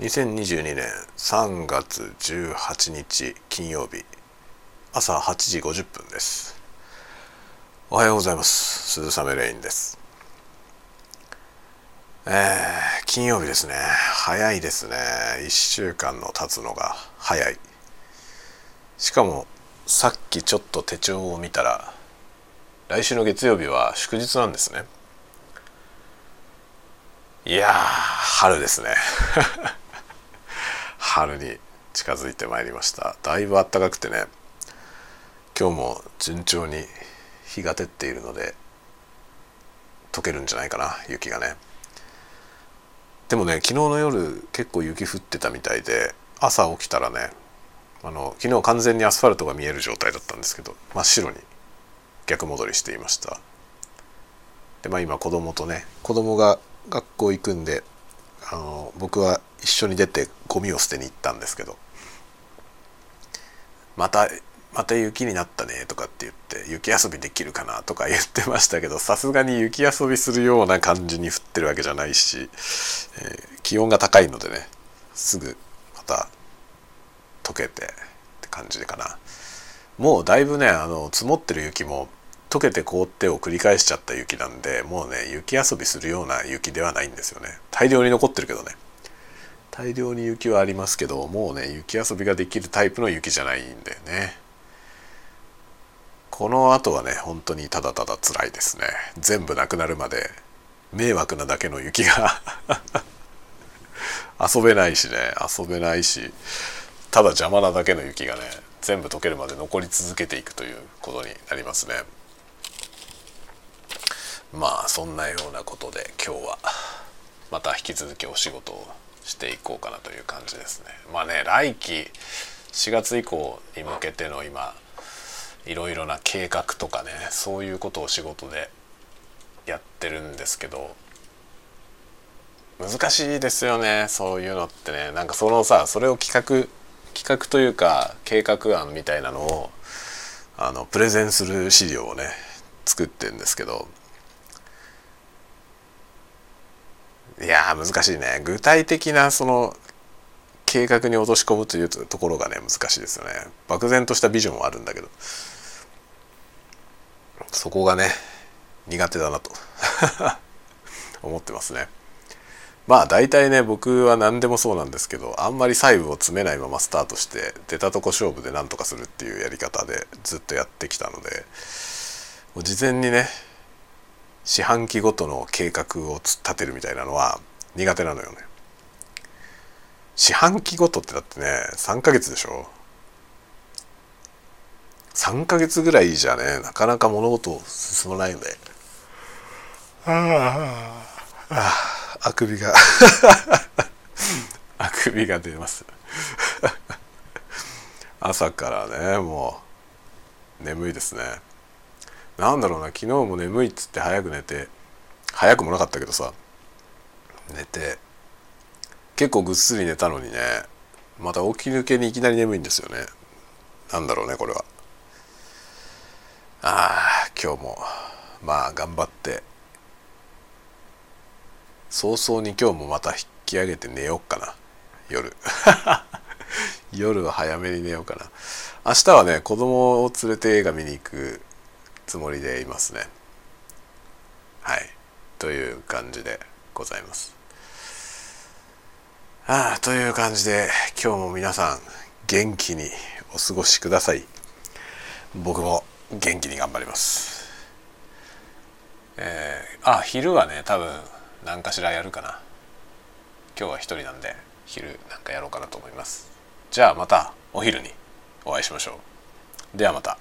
2022年3月18日金曜日朝8時50分です。おはようございます。鈴雨レインです。えー、金曜日ですね。早いですね。1週間の経つのが早い。しかもさっきちょっと手帳を見たら来週の月曜日は祝日なんですね。いや春ですね。春に近づいてまいりました。だいぶ暖かくてね。今日も順調に日が照っているので溶けるんじゃないかな雪がね。でもね昨日の夜結構雪降ってたみたいで朝起きたらねあの昨日完全にアスファルトが見える状態だったんですけど真っ白に逆戻りしていました。でまあ今子供とね子供が学校行くんであの僕は一緒に出てゴミを捨てに行ったんですけどまたまた雪になったねとかって言って雪遊びできるかなとか 言ってましたけどさすがに雪遊びするような感じに降ってるわけじゃないし、えー、気温が高いのでねすぐまた溶けてって感じかな。もうだいぶねあの積もってる雪も溶けて凍ってを繰り返しちゃった雪なんでもうね雪遊びするような雪ではないんですよね。大量に残ってるけどね。大量に雪はありますけどもうね雪遊びができるタイプの雪じゃないんだよね。この後はね本当にただただ辛いですね。全部なくなるまで迷惑なだけの雪が 遊べないしね遊べないしただ邪魔なだけの雪がね全部溶けるまで残り続けていくということになりますね。まあそんなようなことで今日はまた引き続きお仕事をしていこうかなという感じですね。まあね来期4月以降に向けての今いろいろな計画とかねそういうことを仕事でやってるんですけど難しいですよねそういうのってね。なんかそのさそれを企画企画というか計画案みたいなのをあのプレゼンする資料をね作ってるんですけどい難しいね。具体的なその計画に落とし込むというところがね難しいですよね。漠然としたビジョンはあるんだけど。そこがね苦手だなと。思ってますね。まあ大体ね僕は何でもそうなんですけどあんまり細部を詰めないままスタートして出たとこ勝負で何とかするっていうやり方でずっとやってきたので事前にね四半期ごとの計画を立てるみたいなのは苦手なのよね。四半期ごとってだってね3ヶ月でしょ？3ヶ月ぐらいじゃねなかなか物事進まないのであああくびが。あくびが出ます。朝からねもう眠いですね。なんだろうな昨日も眠いっつって早く寝て早くもなかったけどさ寝て。結構ぐっすり寝たのにね。また起き抜けにいきなり眠いんですよね。なんだろうねこれは。ああ今日もまあ頑張って。早々に今日もまた引き上げて寝ようかな。夜。夜は早めに寝ようかな。明日はね子供を連れて映画見に行くつもりでいますね。はい。という感じで。ございます。ああという感じで今日も皆さん元気にお過ごしください。僕も元気に頑張ります。えー、あ昼はね多分何かしらやるかな。今日は一人なんで昼なんかやろうかなと思います。じゃあまたお昼にお会いしましょう。ではまた。